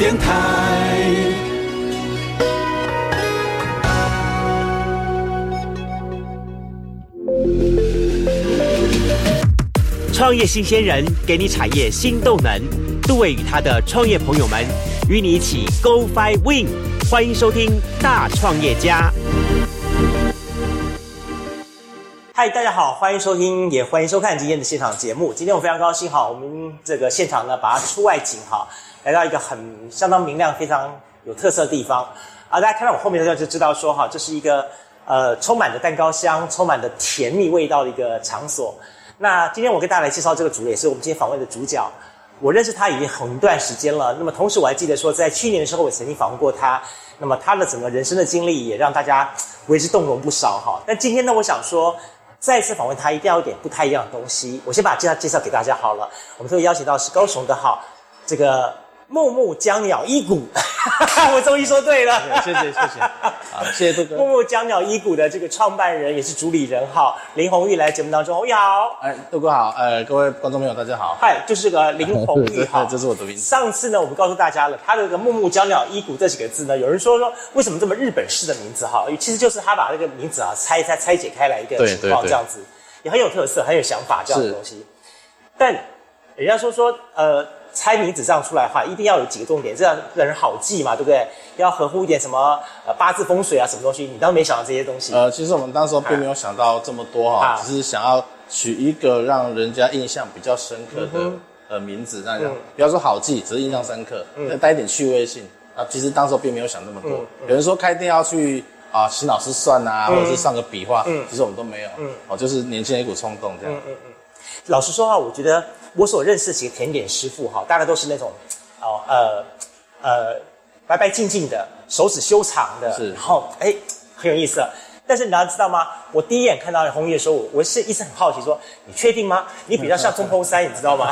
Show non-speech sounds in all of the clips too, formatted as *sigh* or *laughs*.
电台。创业新鲜人给你产业新动能，杜伟与他的创业朋友们与你一起 Go Fly Win，欢迎收听大创业家。嗨，大家好，欢迎收听，也欢迎收看今天的现场节目。今天我非常高兴哈，我们这个现场呢，把它出外景哈，来到一个很相当明亮、非常有特色的地方啊。大家看到我后面的时候就知道说哈，这是一个呃充满着蛋糕香、充满着甜蜜味道的一个场所。那今天我跟大家来介绍这个主也是我们今天访问的主角。我认识他已经很一段时间了。那么同时我还记得说，在去年的时候我曾经访问过他。那么他的整个人生的经历也让大家为之动容不少哈。但今天呢，我想说，再次访问他一定要有点不太一样的东西。我先把介绍介绍给大家好了。我们特别邀请到是高雄的哈，这个。木木江鸟一股，*laughs* 我终于说对了，谢谢谢谢，*laughs* 好谢谢杜哥。木木江鸟一谷的这个创办人也是主理人哈，林红玉来节目当中，红玉好，哎，杜哥好，呃，各位观众朋友大家好，嗨，就是个林红玉 *laughs* 哈，这是我的名字。上次呢，我们告诉大家了，他的这个木木江鸟一谷这几个字呢，有人说说为什么这么日本式的名字哈，其实就是他把那个名字啊拆拆拆解开来一个情况这样子，也很有特色，很有想法这样的东西。但人家说说呃。猜名字这样出来的话，一定要有几个重点，这样让人好记嘛，对不对？要合乎一点什么呃八字风水啊，什么东西？你当时没想到这些东西。呃，其实我们当时并没有想到这么多哈，只是想要取一个让人家印象比较深刻的呃名字，这样。不要说好记，只是印象深刻，带一点趣味性啊。其实当时并没有想那么多。有人说开店要去啊，请老师算啊，或者是上个笔画，其实我们都没有。哦，就是年轻人一股冲动这样。嗯嗯嗯。老实说话，我觉得。我所认识几个甜点师傅哈，大概都是那种，哦呃呃白白净净的，手指修长的，是，然后哎很有意思。但是你要知道吗？我第一眼看到红叶的时候，我是一直很好奇，说你确定吗？你比较像中 *laughs* 坡山，你知道吗？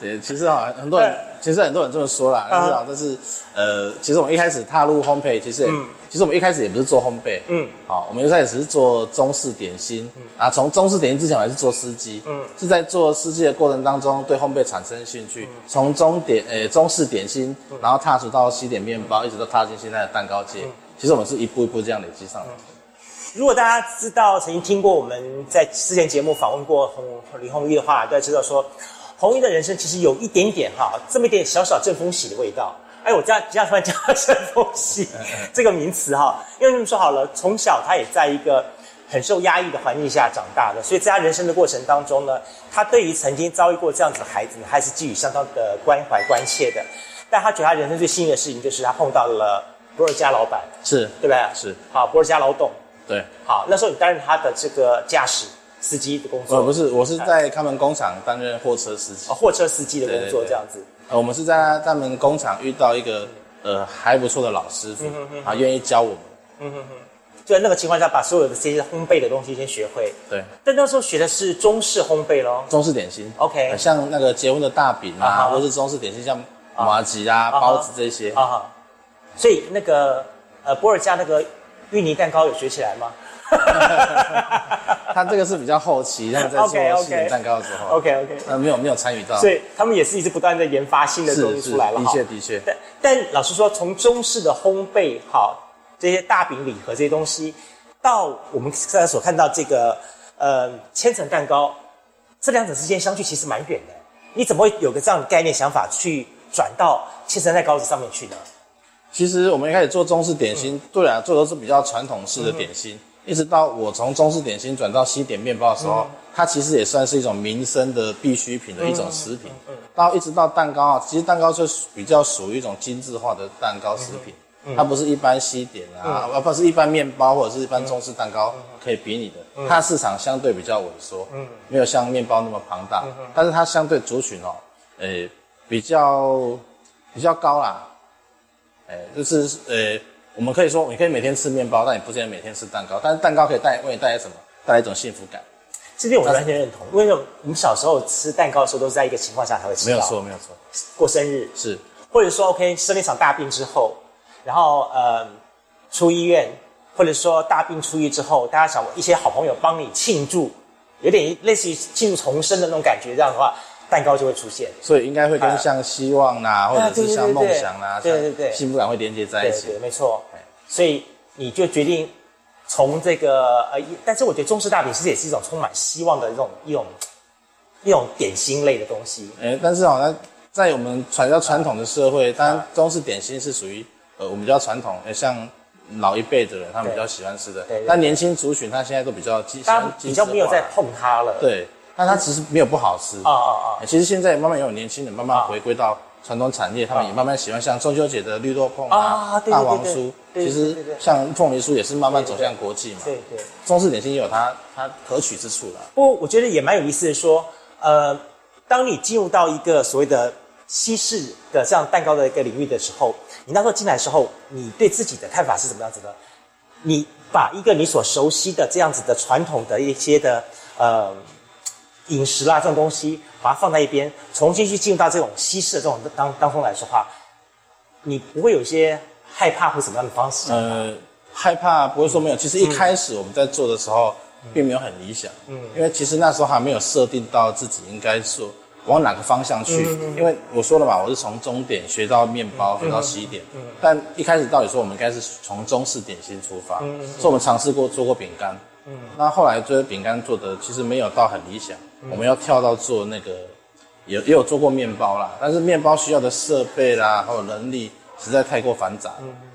对，其实啊，很多人 *laughs* 其实很多人这么说啦，但是啊，但是呃，其实我们一开始踏入烘焙，其实其实我们一开始也不是做烘焙，嗯，好，我们一开始只是做中式点心，啊，从中式点心之前我还是做司机，嗯，是在做司机的过程当中对烘焙产生兴趣，从中点呃中式点心，然后踏足到西点面包，一直都踏进现在的蛋糕界。其实我们是一步一步这样累积上来。如果大家知道曾经听过我们在之前节目访问过洪李红玉的话，大家知道说红玉的人生其实有一点点哈，这么一点小小正风喜的味道。哎，我家家突然讲正风喜这个名词哈，因为这么说好了，从小他也在一个很受压抑的环境下长大的，所以在他人生的过程当中呢，他对于曾经遭遇过这样子的孩子呢，还是寄予相当的关怀关切的。但他觉得他人生最幸运的事情就是他碰到了。博尔加老板是对不对？是好，博尔加老董对。好，那时候你担任他的这个驾驶司机的工作？呃，不是，我是在他们工厂担任货车司机。哦，货车司机的工作这样子。呃，我们是在他们工厂遇到一个呃还不错的老师傅，啊，愿意教我们。嗯哼哼。就在那个情况下，把所有的这些烘焙的东西先学会。对。但那时候学的是中式烘焙咯，中式点心。OK。像那个结婚的大饼啊，或是中式点心，像麻吉啊、包子这些。啊所以那个呃，博尔加那个芋泥蛋糕有学起来吗？*laughs* 他这个是比较后期，他们在 *laughs* 做芋泥蛋糕的时候。OK OK。呃，没有没有参与到。所以他们也是一直不断在研发新的东西出来了。的确的确。但但老实说，从中式的烘焙好这些大饼礼盒这些东西，到我们现在所看到这个呃千层蛋糕，这两者之间相距其实蛮远的。你怎么会有个这样的概念想法去转到千层蛋糕子上面去呢？其实我们一开始做中式点心，对啊，做的是比较传统式的点心。一直到我从中式点心转到西点面包的时候，它其实也算是一种民生的必需品的一种食品。到一直到蛋糕啊，其实蛋糕是比较属于一种精致化的蛋糕食品，它不是一般西点啊，而不是一般面包或者是一般中式蛋糕可以比拟的。它市场相对比较萎缩，没有像面包那么庞大，但是它相对族群哦，诶，比较比较高啦。哎，就是呃，我们可以说，你可以每天吃面包，但你不见得每天吃蛋糕。但是蛋糕可以带为你带来什么？带来一种幸福感。这点我完全认同。因为我们小时候吃蛋糕的时候，都是在一个情况下才会吃。没有错，没有错。过生日是，或者说 OK 生了一场大病之后，然后呃出医院，或者说大病初愈之后，大家想一些好朋友帮你庆祝，有点类似于庆祝重生的那种感觉。这样的话，蛋糕就会出现。所以应该会跟像希望啦，或者是像梦想啦，对对对幸福感会连接在一起对对，。没错。所以你就决定从这个呃，但是我觉得中式大饼其实也是一种充满希望的一种一种一种点心类的东西。哎，但是好像在我们传教传统的社会，当然中式点心是属于呃我们比较传统，呃像老一辈的人他们比较喜欢吃的但年轻族群他现在都比较基，大家比较没有在碰它了。对，但它其实没有不好吃啊啊啊！欸其实现在慢慢也有年轻人慢慢回归到传统产业，他们也慢慢喜欢像中秋节的绿豆椪啊大王酥，其实像凤梨酥也是慢慢走向国际嘛。对对。中式点心也有它它可取之处啦。不过我觉得也蛮有意思的说，呃，当你进入到一个所谓的西式的这样蛋糕的一个领域的时候，你那时候进来的时候，你对自己的看法是怎么样子的？你把一个你所熟悉的这样子的传统的一些的呃饮食啦这种东西，把它放在一边，重新去进入到这种西式的这种当当中来说话，你不会有一些害怕或什么样的方式？呃，害怕不会说没有，其实一开始我们在做的时候，并没有很理想，嗯，因为其实那时候还没有设定到自己应该做往哪个方向去，因为我说了嘛，我是从中点学到面包，学到西点，但一开始到底说我们应该是从中式点心出发，所以我们尝试过做过饼干，嗯，那后来就是饼干做的其实没有到很理想，我们要跳到做那个。也也有做过面包啦，但是面包需要的设备啦，还有人力实在太过繁杂，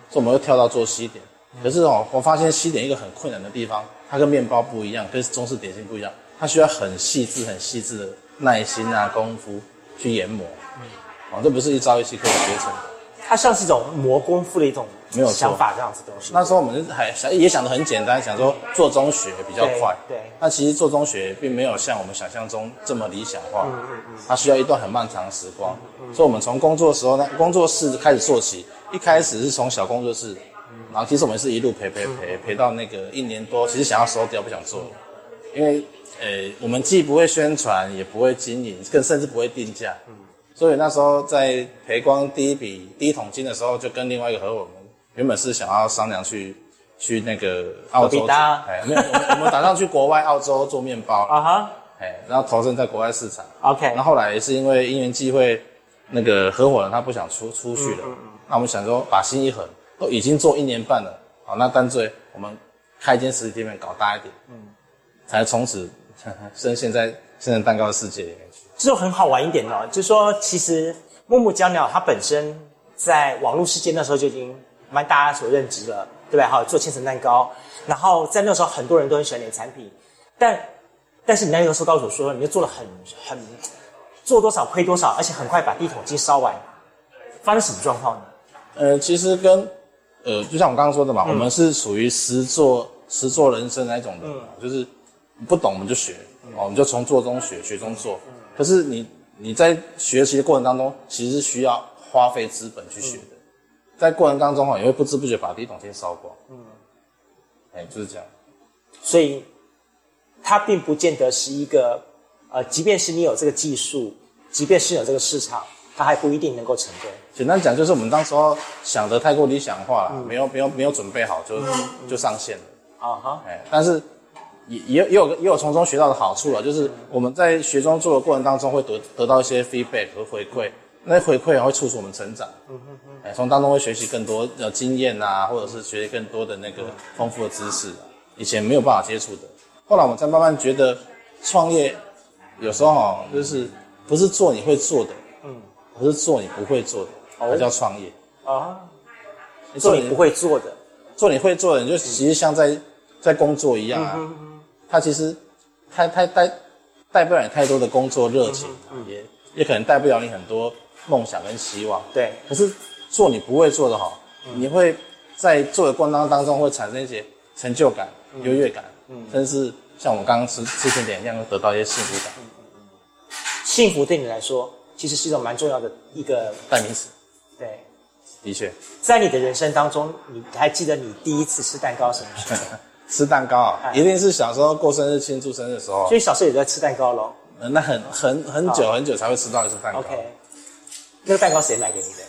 所以我们又跳到做西点。可是哦，我发现西点一个很困难的地方，它跟面包不一样，跟中式点心不一样，它需要很细致、很细致的耐心啊功夫去研磨。嗯哦，这不是一朝一夕可以学成的。它像是一种磨功夫的一种没有错想法这样子东西。那时候我们还想也想得很简单，想说做中学比较快。对对那其实做中学并没有像我们想象中这么理想化。嗯它需要一段很漫长的时光。所以我们从工作的时候呢，工作室开始做起，一开始是从小工作室，然后其实我们是一路陪陪陪陪到那个一年多，其实想要收掉，不想做了，因为呃我们既不会宣传，也不会经营，更甚至不会定价。所以那时候在赔光第一笔第一桶金的时候，就跟另外一个合伙人，原本是想要商量去去那个澳洲哎，没有，我们打算去国外澳洲做面包，啊哈。哎，然后投身在国外市场。，OK，那后后来是因为因缘际会，那个合伙人他不想出出去了，那我们想说把心一横，都已经做一年半了，好，那干脆我们开一间实体店面搞大一点，嗯，才从此 *laughs* 深陷在现在蛋糕的世界里面去。这就很好玩一点哦，就是说，其实木木江鸟它本身在网络世界那时候就已经蛮大家所认知了，对不对？哈，做千层蛋糕，然后在那时候很多人都很喜欢你的产品，但但是你那个时候告诉我说，你就做了很很做多少亏多少，而且很快把第一桶金烧完，发生什么状况呢？呃，其实跟呃，就像我刚刚说的嘛，我们是属于实做实做人生那一种的，就是不懂我们就学，哦，我们就从做中学，学中做。可是你你在学习的过程当中，其实是需要花费资本去学的，在过程当中哈，也会不知不觉把第一桶金烧光。嗯，哎，就是这样。所以它并不见得是一个呃，即便是你有这个技术，即便是有这个市场，它还不一定能够成功。简单讲，就是我们当时候想的太过理想化了，没有没有没有准备好就、就上线了。啊哈，哎，但是也也也有也有从中学到的好处了，就是我们在学中做的过程当中会得得到一些 feedback 和回馈，那些回馈也会促使我们成长。嗯嗯嗯。哎，从当中会学习更多的经验啊，或者是学习更多的那个丰富的知识啊，以前没有办法接触的。后来我们才慢慢觉得，创业有时候哈，就是不是做你会做的，嗯，而是做你不会做的，才叫创业。啊，做你不会做的，做你会做的，你就其实像在在工作一样啊。他其实他他带带不了你太多的工作热情，也也可能带不了你很多梦想跟希望。对，可是做你不会做的好，你会在做的过程当中会产生一些成就感、优越感，甚至是像我们刚刚吃吃甜点一样，会得到一些幸福感。幸福对你来说其实是一种蛮重要的一个代名词，对。的确，在你的人生当中，你还记得你第一次吃蛋糕什么时候？*laughs* 吃蛋糕啊，哎。一定是小时候过生日庆祝生日的时候。所，以小时候也在吃蛋糕喽。呃那很很很久很久才会吃到一次蛋糕。OK，那个蛋糕谁买给你的？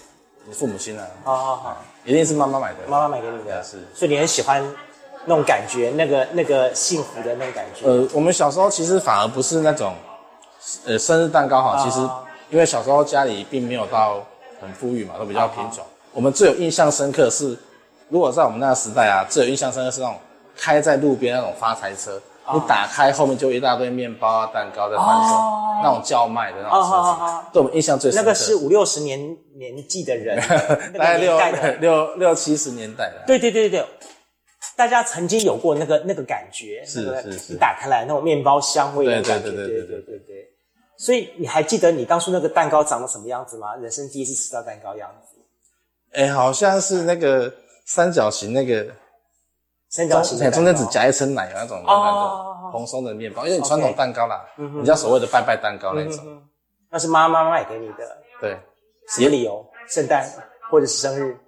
你父母亲啊，好好好，一定是妈妈买的。妈妈买给你的。是所以你很喜欢那种感觉，那个那个幸福的那种感觉。呃，我们小时候其实反而不是那种呃，生日蛋糕哈，啊其实因为小时候家里并没有到很富裕嘛，都比较贫穷。我们最有印象深刻是，如果在我们那个时代啊，最有印象深刻是那种开在路边那种发财车，啊你打开后面就一大堆面包啊、蛋糕在贩售，哦那种叫卖的那种车好子，对我们印象最深刻。那个是五六十年年纪的人，*laughs* 大概六六六七十年代的。对对对对对，大家曾经有过那个那个感觉，是是是一打开来那种面包香味的感觉，对对对对对对对。所以你还记得你当初那个蛋糕长得什么样子吗？人生第一次吃到蛋糕样子，哎、好像是那个三角形那个三角形中间只夹一层奶油那种软软哦的蓬松的面包，因为你传统蛋糕啦，嗯哼人家所谓的拜拜蛋糕那种。嗯那是妈妈买给你的，对，什么理由？圣诞或者是生日？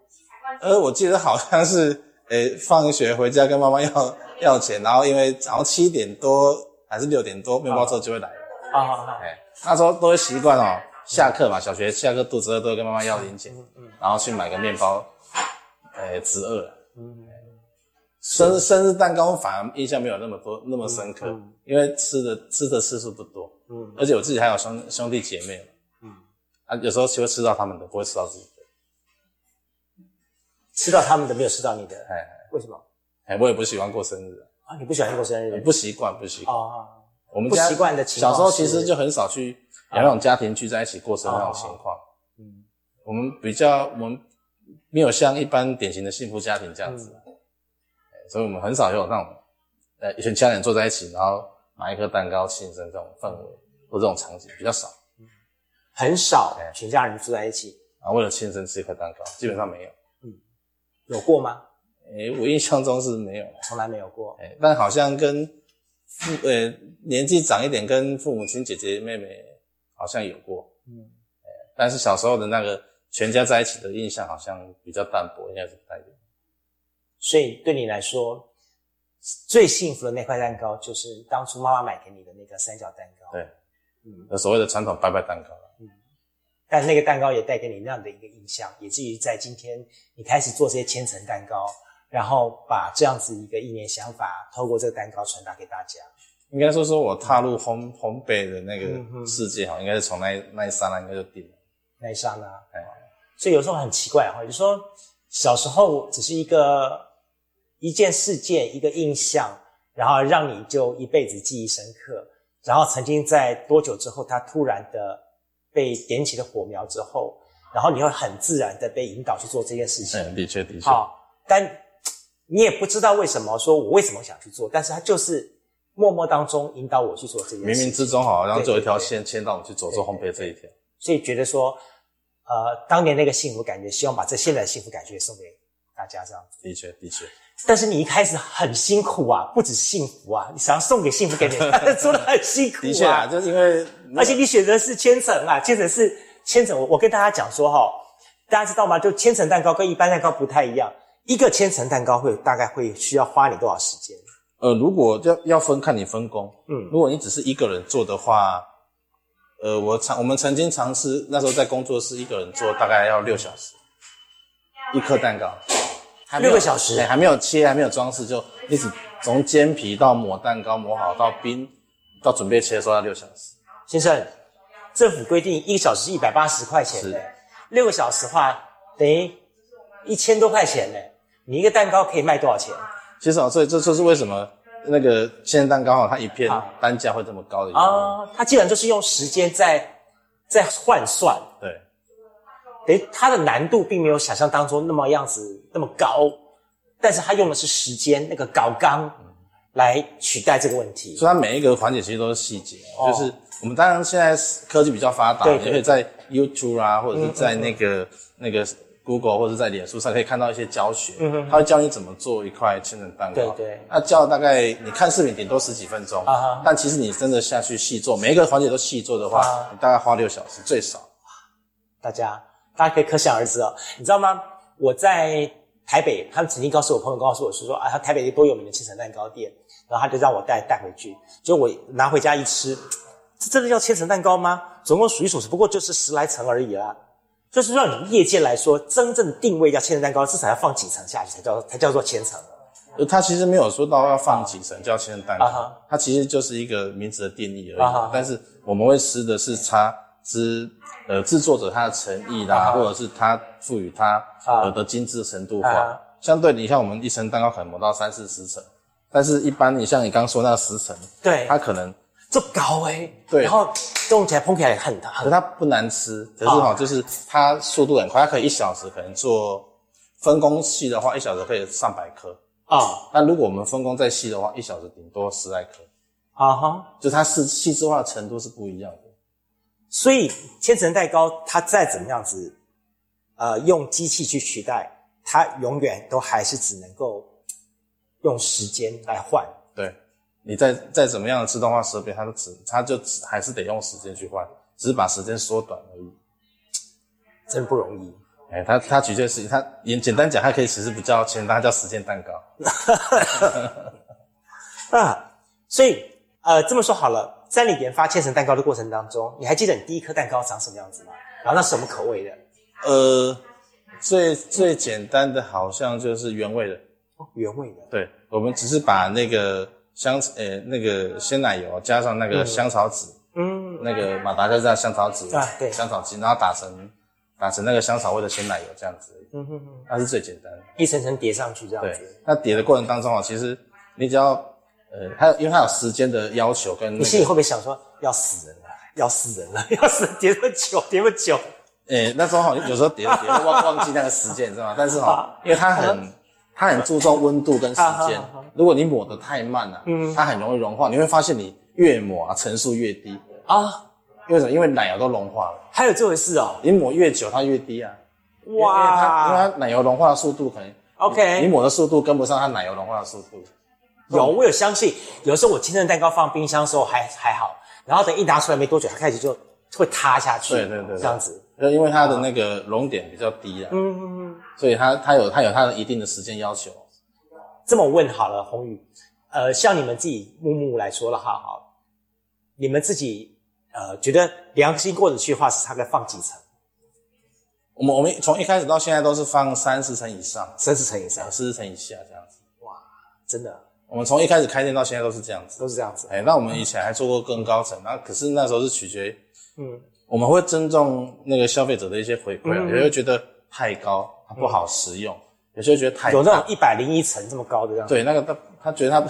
呃，我记得好像是，诶、放学回家跟妈妈要 *laughs* 要钱，然后因为早上七点多还是六点多，面包车就会来了。啊啊啊！哎、那时候都会习惯哦，下课嘛，小学下课肚子饿都会跟妈妈要零钱，然后去买个面包，诶、止饿了。生生日蛋糕反而印象没有那么多那么深刻，因为吃的吃的次数不多，嗯。而且我自己还有兄兄弟姐妹，嗯，啊，有时候就会吃到他们的，不会吃到自己的，吃到他们的没有吃到你的，哎为什么？哎，我也不喜欢过生日，啊，你不喜欢过生日？不习惯，不习惯。哦，我们家不习惯的情况小时候其实就很少去有那种家庭聚在一起过生日那种情况。嗯，我们比较我们没有像一般典型的幸福家庭这样子，哎所以我们很少有那种呃一群家人坐在一起，然后买一颗蛋糕庆生这种氛围或这种场景比较少。很少哎全家人坐在一起，然后为了庆生吃一颗蛋糕，基本上没有。嗯有过吗？诶，我印象中是没有。从来没有过。诶，但好像跟父呃年纪长一点，跟父母亲姐姐妹妹好像有过。嗯，但是小时候的那个全家在一起的印象好像比较淡薄，应该是不太有。所以对你来说，最幸福的那块蛋糕就是当初妈妈买给你的那个三角蛋糕。对，嗯，有所谓的传统拜拜蛋糕嗯。但那个蛋糕也带给你那样的一个印象，以至于在今天你开始做这些千层蛋糕，然后把这样子一个意念想法，透过这个蛋糕传达给大家。应该说说我踏入烘烘焙的那个世界哈，应该是从那那一刹那应该就定了。那一刹那，哎，所以有时候很奇怪哈，就说小时候只是一个一件事件、一个印象，然后让你就一辈子记忆深刻，然后曾经在多久之后，它突然的被点起了火苗之后，然后你会很自然的被引导去做这件事情。嗯，的确的确。好，但你也不知道为什么，说我为什么想去做，但是它就是默默当中引导我去做这件事情。冥冥之中好像就有一条线牵到我去走做烘焙这一条。所以觉得说，呃，当年那个幸福感觉，希望把这现在的幸福感觉送给大家这样子。的确的确，但是你一开始很辛苦啊，不止幸福啊，你想要送给幸福给你，*laughs* 做的很辛苦啊。的确啊，就是因为而且你选择是千层啊，千层是千层。我我跟大家讲说哈，大家知道吗？就千层蛋糕跟一般蛋糕不太一样，一个千层蛋糕会大概会需要花你多少时间？呃，如果要要分看你分工，嗯如果你只是一个人做的话，呃，我尝我们曾经尝试那时候在工作室一个人做，大概要六小时，一颗蛋糕，还没有六个小时对，还没有切，还没有装饰，就一直从煎皮到抹蛋糕，抹好到冰，到准备切的时候要六小时。先生，政府规定一个小时一百八十块钱是呢，六个小时的话等于一千多块钱呢。你一个蛋糕可以卖多少钱？其实啊，所以这就是为什么那个千层蛋糕啊，它一片单价会这么高的原因。啊，它基本上就是用时间在在换算，对，等于它的难度并没有想象当中那么样子那么高，但是它用的是时间那个搞纲来取代这个问题。所以它每一个环节其实都是细节，哦。就是我们当然现在科技比较发达，你可以在 YouTube 啊，或者是在那个、那个 Google 或者在脸书上可以看到一些教学，他会教你怎么做一块千层蛋糕。对对。那教大概你看视频顶多十几分钟，啊哈。但其实你真的下去细做，每一个环节都细做的话，啊你大概花六小时最少。大家大家可以可想而知哦，你知道吗？我在台北，他们曾经告诉我朋友告诉我是说啊，他台北有多有名的千层蛋糕店，然后他就让我带带回去，结果我拿回家一吃，这真的叫千层蛋糕吗？总共数一数，只不过就是十来层而已啦。就是让你业界来说，真正定位叫千层蛋糕，至少要放几层下去才叫才叫做千层。呃，它其实没有说到要放几层叫千层蛋糕，啊哈它其实就是一个名字的定义而已。但是我们会吃的是它之呃制作者他的诚意啦，啊或者是他赋予他啊呃的精致程度化。相对你像我们一层蛋糕可能磨到三四十层，但是一般你像你刚说那十层，对，它可能这么高哎、对然后动起来烹起来很可很它不难吃，可是哈、就是它速度很快，它可以一小时可能做分工细的话，一小时可以上百颗。啊那如果我们分工再细的话，一小时顶多十来颗，啊哈，就它是细致化的程度是不一样的。所以千层蛋糕它再怎么样子，呃，用机器去取代，它永远都还是只能够用时间来换。对，你再再怎么样的自动化设备，它都只它就只还是得用时间去换，只是把时间缩短而已。*tsk* 真不容易。哎、他他举这个事情，他也简单讲，他可以其实比较简单，它叫时间蛋糕。*laughs* 啊，所以呃，这么说好了，在你研发千层蛋糕的过程当中，你还记得你第一颗蛋糕长什么样子吗？然后那什么口味的？呃，最最简单的好像就是原味的，哦，原味的。对，我们只是把那个香呃那个鲜奶油加上那个香草籽，嗯，那个马达加斯加香草籽啊对香草精，然后打成打成那个香草味的鲜奶油这样子嗯哼哼，那是最简单的。一层层叠上去这样对子。，那叠的过程当中啊，其实你只要呃，它有因为它有时间的要求跟那个，你心里会不会想说要死人了，要死人了，*laughs* 要死叠这么久，叠这么久？诶、那时候好像有时候叠着叠着忘忘记那个时间，你知道吗？*laughs* 但是哈，因为它很它很注重温度跟时间如果你抹得太慢了、嗯，它很容易融化，你会发现你越抹啊层数越低，啊，因为什么？因为奶油都融化了，还有这回事哦！你抹越久它越低啊。哇因为它因为它奶油融化的速度可能，OK，你抹的速度跟不上它奶油融化的速度。有我有相信，有时候我千层蛋糕放冰箱的时候还还好，然后等一拿出来没多久，它开始就会塌下去，对对对对这样子。就因为它的那个熔点比较低啊，嗯嗯嗯。所以它它有它有它的一定的时间要求。这么问好了，宏宇，呃，像你们自己木木来说了哈，好，你们自己呃觉得良心过得去的话，是大概放几层？我们我们从一开始到现在都是放三十层以上，三十层以上，四十层以下这样子。哇真的我们从一开始开店到现在都是这样子。都是这样子。哎，那我们以前还做过更高层，那可是那时候是取决于嗯，我们会尊重那个消费者的一些回馈啊，嗯有些会觉得太高，它不好食用；有些会觉得太有那种一百零一层这么高的这样，，对那个他他觉得他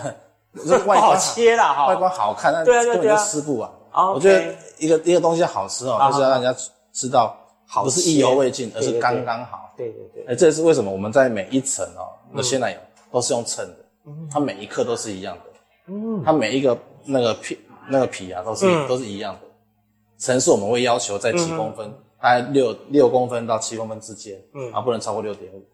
就是外观 *laughs* 切啦哈。外观好看，但根本就吃不完。哦我觉得一个一个东西好吃哦，啊就是要让人家知道好不是意犹未尽，而是刚刚好。对对对，哎，这也是为什么我们在每一层哦嗯的鲜奶油都是用称的，它每一克都是一样的，嗯，它每一个那个皮那个皮啊都是嗯。都是一样的，层数我们会要求在几公分，大概六六公分到七公分之间，嗯，啊不能超过六点五，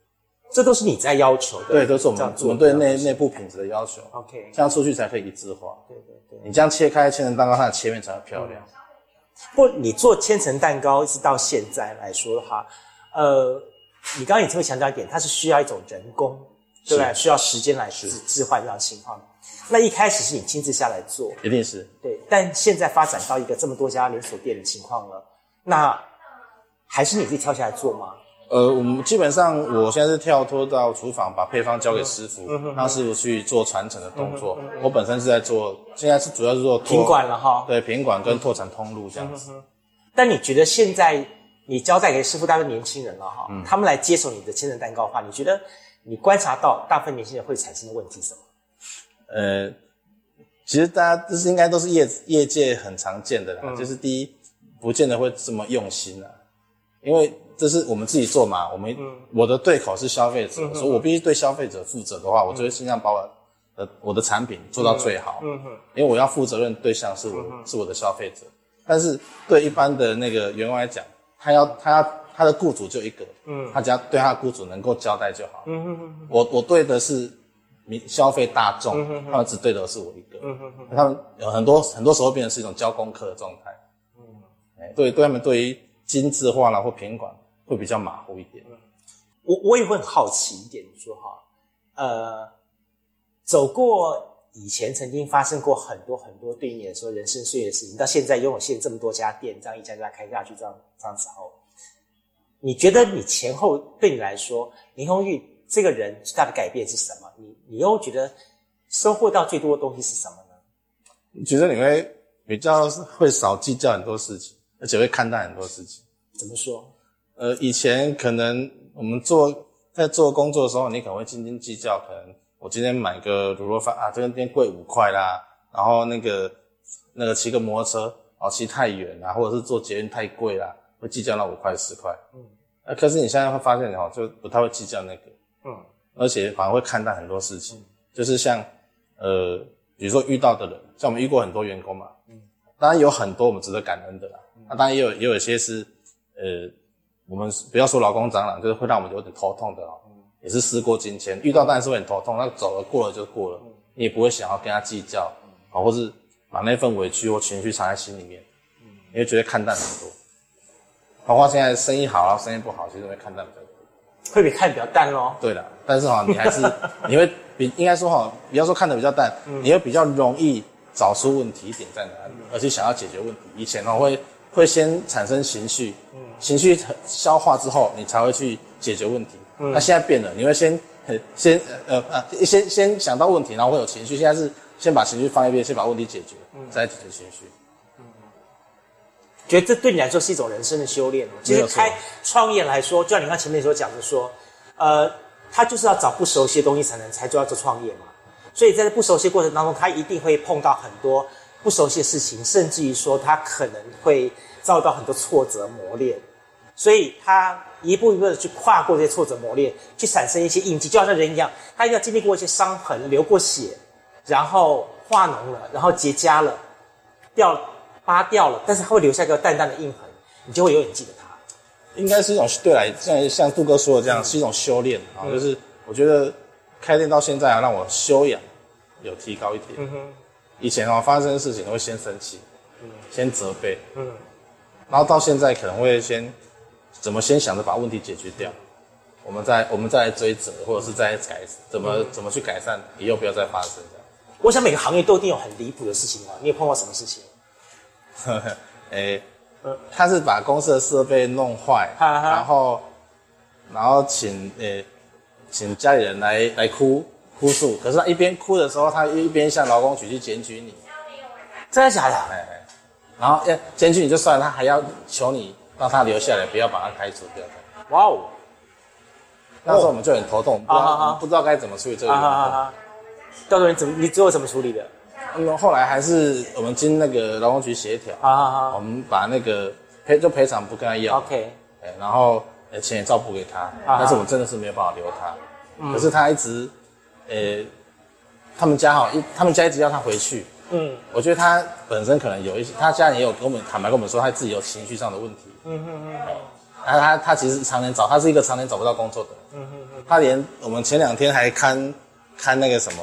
这都是你在要求的。对，都是我们我们对内内部品质的要求，OK，这样出去才可以一致化。对对对。你这样切开千层蛋糕，它的切面才会漂亮。不，你做千层蛋糕一直到现在来说的话，呃，你刚刚也特别强调一点，它是需要一种人工，对不对？需要时间来置置换这样情况。那一开始是你亲自下来做，一定是对，但现在发展到一个这么多家连锁店的情况了，那还是你自己跳下来做吗？呃，我们基本上我现在是跳脱到厨房，把配方交给师傅，让师傅去做传承的动作。我本身是在做，现在是主要是做拓品管了哈。对品管跟拓展通路这样子。但你觉得现在你交代给师傅大部分年轻人了哈，他们来接手你的千层蛋糕的话，你觉得你观察到大部分年轻人会产生的问题是什么？呃，其实大家这是应该都是业业界很常见的啦，就是第一，不见得会这么用心啊，因为这是我们自己做嘛，我们、我的对口是消费者，所以我必须对消费者负责的话，我就会尽量把我的我的产品做到最好，因为我要负责任对象是我、是我的消费者，但是对一般的那个员工来讲，他要他要他的雇主就一个，嗯，他只要对他的雇主能够交代就好，嗯哼我我对的是民消费大众，他们只对的是我一个，嗯哼他们有很多很多时候变成是一种交功课的状态，嗯，哎，对对他们对于精致化啦或品管会比较马虎一点，我我也会很好奇一点，你说哈，呃，走过以前曾经发生过很多很多对你来说人生岁月的事情，到现在拥有现在这么多家店，这样一家家开下去，这样这样子后，你觉得你前后对你来说，林红玉这个人最大的改变是什么？你你又觉得收获到最多的东西是什么呢？你觉得你会比较会少计较很多事情，而且会看待很多事情。怎么说？呃，以前可能我们做在做工作的时候，你可能会斤斤计较，可能我今天买个卤肉饭啊，这个店贵五块啦，然后那个那个骑个摩托车哦，骑太远啦，或者是坐捷运太贵啦，会计较那五块十块。嗯，啊，可是你现在会发现哦，就不太会计较那个。嗯，而且反而会看待很多事情，就是像呃，比如说遇到的人，像我们遇过很多员工嘛。嗯，当然有很多我们值得感恩的啦。那当然也有也有一些是呃。我们不要说劳工蟑螂，就是会让我们有点头痛的哦，也是事过境迁，遇到当然是会很头痛，那走了过了就过了，你也不会想要跟他计较，啊，或是把那份委屈或情绪藏在心里面，你会觉得看淡很多。包括现在生意好，然后生意不好，其实会看淡比较多，会比看比较淡咯。对的，但是哈，你还是 *laughs* 你会比应该说哈，比较说看的比较淡，你会比较容易找出问题点在哪里，而且想要解决问题。以前呢会。会先产生情绪，情绪消化之后，你才会去解决问题。那现在变了，你会先先呃呃先先想到问题，然后会有情绪。现在是先把情绪放一边，先把问题解决，再解决情绪。觉得这对你来说是一种人生的修炼。其实开创业来说，就像你刚前面所讲的说，呃，他就是要找不熟悉的东西才能才做要做创业嘛。所以在这不熟悉过程当中，他一定会碰到很多不熟悉的事情，甚至于说他可能会。遭到很多挫折磨练，所以他一步一步的去跨过这些挫折磨练，去产生一些印记，就好像人一样，他一定要经历过一些伤痕，流过血，然后化脓了，然后结痂了，掉扒掉了，但是它会留下一个淡淡的印痕，你就会永远记得它。应该是一种对来，像像杜哥说的这样，是一种修炼啊，就是我觉得开店到现在啊，让我修养有提高一点。嗯哼，以前哦发生的事情会先生气，嗯，先责备，嗯。然后到现在可能会先怎么先想着把问题解决掉，我们再我们再来追责，或者是再改怎么怎么去改善，以后不要再发生这样。我想每个行业都一定有很离谱的事情啊，你有碰到什么事情？*laughs* 哎，他是把公司的设备弄坏，然后然后请呃请家里人来来哭哭诉，可是他一边哭的时候，他一边向劳工局去检举你，真的假的？然后要检举你就算了，他还要求你让他留下来，不要把他开除掉。哇哦！那时候我们就很头痛，不知道不知道该怎么处理这个员工。到时候你怎么你最后怎么处理的？嗯，后来还是我们经那个劳工局协调，啊啊我们把那个赔就赔偿不跟他要。OK。哎，然后钱也照补给他，但是我真的是没有办法留他。可是他一直，呃，他们家哈一他们家一直要他回去。嗯，我觉得他本身可能有一些，他家人也有跟我们坦白跟我们说，他自己有情绪上的问题。嗯哼哼。他他他其实常年找，他是一个常年找不到工作的。嗯嗯嗯。他连我们前两天还看看那个什么，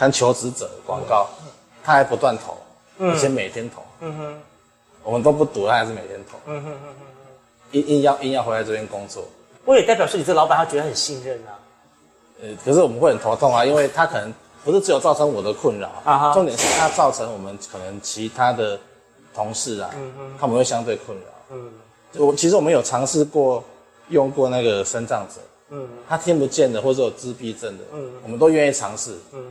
看求职者广告，他还不断投，而且每天投。嗯哼。我们都不赌，他还是每天投。嗯哼哼哼。硬硬要硬要回来这边工作。我也代表是，你这老板他觉得很信任啊。呃，可是我们会很头痛啊，因为他可能。不是只有造成我的困扰，啊重点是他造成我们可能其他的同事啊，他们会相对困扰。嗯，我其实我们有尝试过用过那个生障者，嗯，他听不见的或者有自闭症的，嗯，我们都愿意尝试。嗯，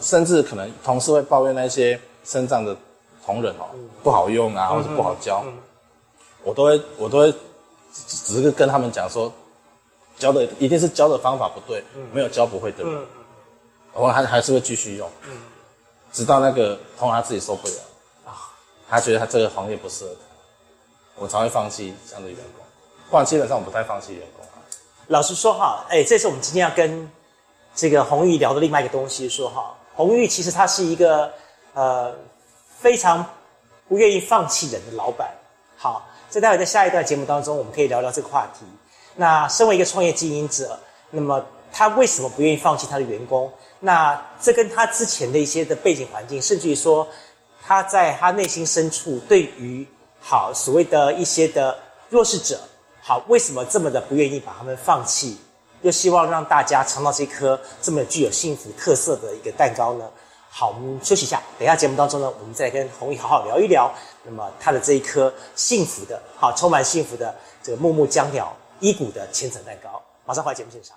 甚至可能同事会抱怨那些身障的同仁哦不好用啊，或者不好教，我都会我都会只是跟他们讲说，教的一定是教的方法不对，没有教不会的。我还还是会继续用，嗯，直到那个同行他自己受不了啊，他觉得他这个行业不适合他，我才会放弃这样的员工。不然基本上我不太放弃员工啊。老实说哈，哎，这是我们今天要跟这个红玉聊的另外一个东西，说哈，红玉其实他是一个呃非常不愿意放弃人的老板。好，这待会在下一段节目当中，我们可以聊聊这个话题。那身为一个创业经营者，那么他为什么不愿意放弃他的员工？那这跟他之前的一些的背景环境，甚至于说，他在他内心深处对于好所谓的一些的弱势者，好为什么这么的不愿意把他们放弃，又希望让大家尝到这颗这么具有幸福特色的一个蛋糕呢？好，我们休息一下，等一下节目当中呢，我们再跟红玉好好聊一聊，那么他的这一颗幸福的，好充满幸福的这个木木姜鸟伊谷的千层蛋糕，马上回来节目现场。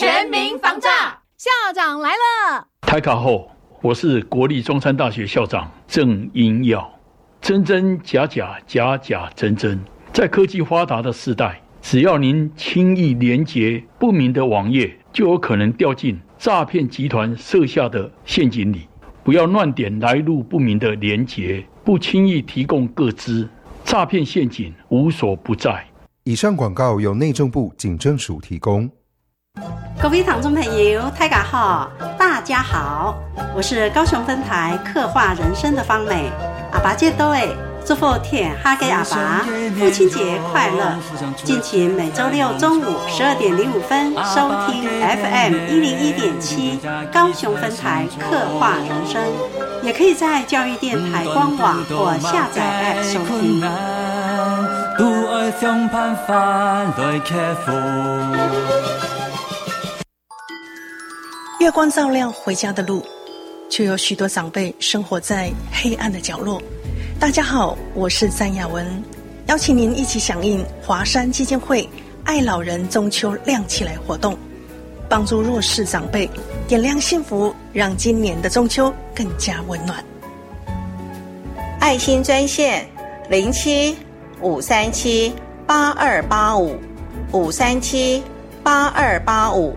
全民防诈，校长来了。台卡后，我是国立中山大学校长郑英耀。真真假假，假假真真，在科技发达的时代，只要您轻易连接不明的网页，就有可能掉进。诈骗集团设下的陷阱里，不要乱点来路不明的连结，不轻易提供个资，诈骗陷阱无所不在。以上广告由内政部警政署提供。各位听众朋友，大家好，大家好，我是高雄分台刻画人生的方美阿爸接多诶。祝福天哈给阿爸父亲节快乐！敬请每周六中午十二点零五分收听 FM 一零一点七高雄分台刻画人生，也可以在教育电台官网或下载 App 收听。月光照亮回家的路，却有许多长辈生活在黑暗的角落。大家好，我是詹雅文，邀请您一起响应华山基金会“爱老人中秋亮起来”活动，帮助弱势长辈点亮幸福，让今年的中秋更加温暖。爱心专线零七五三七八二八五五三七八二八五。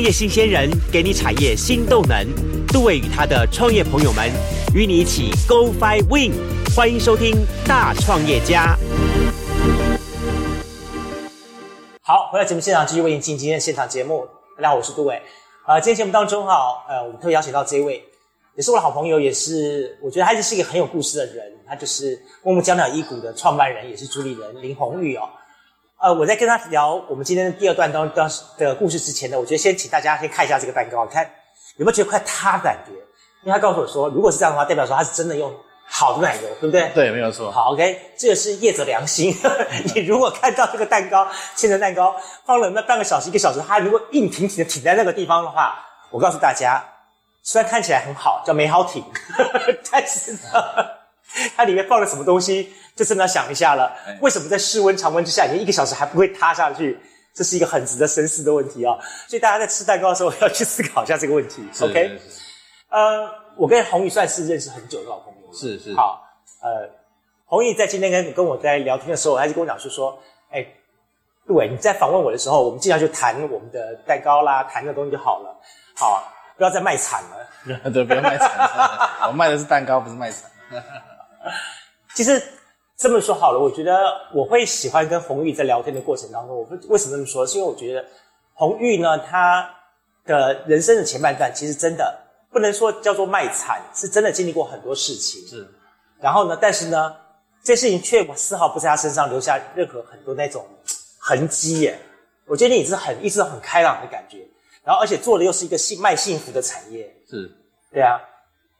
创业新鲜人给你产业新动能，杜伟与他的创业朋友们与你一起 Go Fly Win，欢迎收听大创业家。好，回到节目现场，继续为您进行今天的现场节目。大家好，我是杜伟。呃，今天节目当中哈，呃，我们特别邀请到这一位，也是我的好朋友，也是我觉得他就是一个很有故事的人。他就是默默江鸟医股的创办人，也是主理人林红玉哦。呃，我在跟他聊我们今天的第二段当当的故事之前呢，我觉得先请大家先看一下这个蛋糕，看有没有觉得快塌的感觉？因为他告诉我说，如果是这样的话，代表说他是真的用好的奶油，对不对？对，没有错。好，OK，这个是业者良心。你 *laughs* 如果看到这个蛋糕，千层蛋糕放了那半个小时、一个小时，它如果硬挺挺的挺在那个地方的话，我告诉大家，虽然看起来很好，叫美好挺，*laughs* 但是呢，*laughs* 它里面放了什么东西？就真的要想一下了，为什么在室温常温之下，你一个小时还不会塌下去？这是一个很值得深思的问题啊！所以大家在吃蛋糕的时候 *laughs* 要去思考一下这个问题。OK，呃，我跟红宇算是认识很久的老朋友了。是是。好，呃，红宇在今天跟跟我在聊天的时候，他就跟我讲说说，哎，杜伟，你在访问我的时候，我们尽量就谈我们的蛋糕啦，谈的东西就好了。好，不要再卖惨了。*laughs* 对，不要卖惨。我卖的是蛋糕，不是卖惨。*laughs* 其实。这么说好了，我觉得我会喜欢跟红玉在聊天的过程当中，我为什么这么说？是因为我觉得红玉呢，她的人生的前半段其实真的不能说叫做卖惨，是真的经历过很多事情。是，然后呢，但是呢，这事情却丝毫不在他身上留下任何很多那种痕迹耶。我觉得你是很一直很开朗的感觉，然后而且做的又是一个幸卖幸福的产业。是，对啊。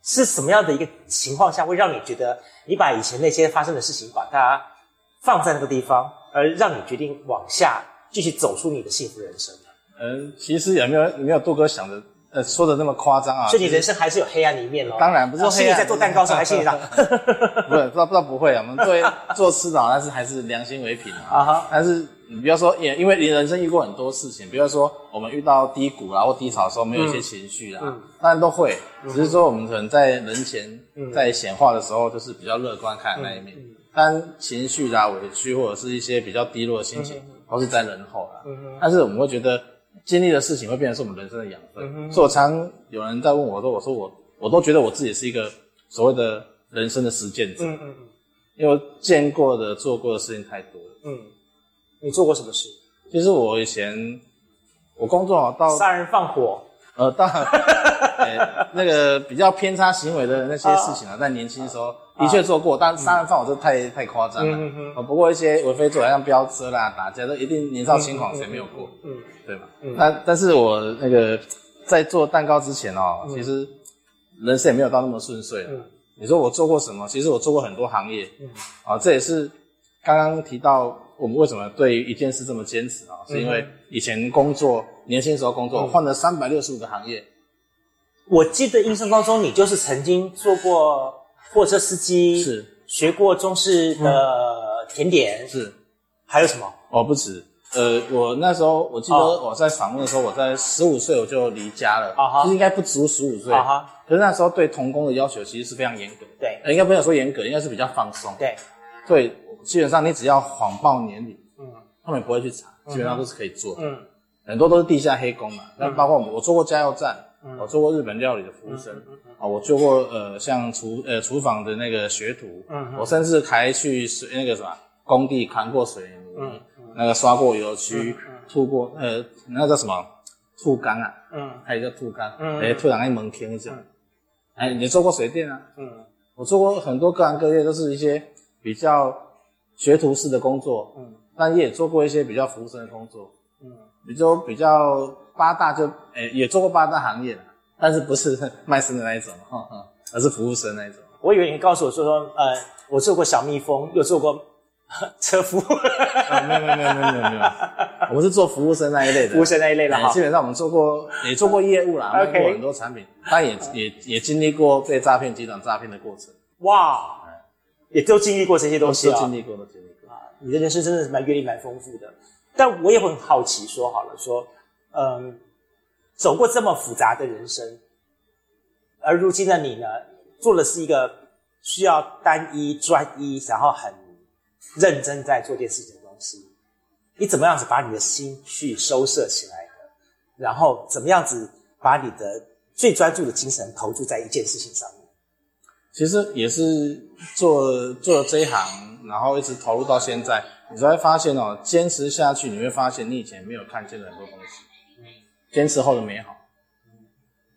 是什么样的一个情况下会让你觉得你把以前那些发生的事情把它放在那个地方，而让你决定往下继续走出你的幸福人生？嗯，其实也没有没有杜哥想的呃说的那么夸张啊。所以你人生还是有黑暗的一面哦。当然不是说心里在做蛋糕的时候，还心里想，不是，不知道不知道不会啊。我们做做 *laughs* 吃的，但是还是良心为凭啊。哈，但是你不要说，也因为你人生遇过很多事情，比如说我们遇到低谷啦或低潮的时候，没有一些情绪啦，当然都会。只是说我们可能在人前在显化的时候，就是比较乐观看那一面。但情绪啦、委屈或者是一些比较低落的心情，都是在人后啦。但是我们会觉得。经历的事情会变成是我们人生的养分，所以我常有人在问我说：“我说我我都觉得我自己是一个所谓的人生的实践者，因为见过的、做过的事情太多了。”嗯，你做过什么事？其实我以前我工作到杀人放火，呃，到 *laughs* 那个比较偏差行为的那些事情啊，在年轻的时候。的确做过，但杀人放火这太太夸张了。嗯嗯不过一些为非作歹，像飙车啦、打架，都一定年少轻狂，谁没有过？嗯，对吧？嗯。但但是我那个在做蛋糕之前哦，其实人生也没有到那么顺遂。嗯。你说我做过什么？其实我做过很多行业。嗯。啊，这也是刚刚提到我们为什么对一件事这么坚持啊？是因为以前工作年轻时候工作换了三百六十五个行业。我记得印象当中，你就是曾经做过。货车司机是学过中式的甜点是，还有什么？哦，不止。呃，我那时候我记得我在访问的时候，我在十五岁我就离家了，其实应该不足十五岁。可是那时候对童工的要求其实是非常严格。对，应该不要说严格，应该是比较放松。对，对，基本上你只要谎报年龄，嗯，他们不会去查，基本上都是可以做。嗯，很多都是地下黑工嘛，那包括我我做过加油站。我做过日本料理的服务生，啊，我做过呃像厨呃厨房的那个学徒，嗯我甚至还去水那个什么工地扛过水泥，那个刷过油漆，吐过呃那叫什么？吐缸啊，嗯，还有叫吐缸，哎，突然一门听一下，哎，你做过水电啊？嗯，我做过很多各行各业，都是一些比较学徒式的工作，嗯，但也做过一些比较服务生的工作，嗯，比如比较。八大就诶也做过八大行业，但是不是 *laughs* 卖身的那一种，哈哈，而是服务生那一种。我以为你告诉我说说，呃，我做过小蜜蜂，又做过 *laughs* 车夫。没有没有没有没有没有，*laughs* 我们是做服务生那一类的。服务生那一类的哈，基本上我们做过也做过业务啦，卖过很多产品，但也也也经历过被诈骗集团诈骗的过程。哇，也都经历过这些东西啊。都经历过，都经历过啊。你的人生真的是蛮阅历蛮丰富的，但我也很好奇，说好了说。嗯，走过这么复杂的人生，而如今的你呢，做的是一个需要单一、专一，然后很认真在做件事情的东西。你怎么样子把你的心去收摄起来的？然后怎么样子把你的最专注的精神投注在一件事情上面？其实也是做做了这一行，然后一直投入到现在，你才会发现哦，坚持下去，你会发现你以前没有看见的很多东西。坚持后的美好，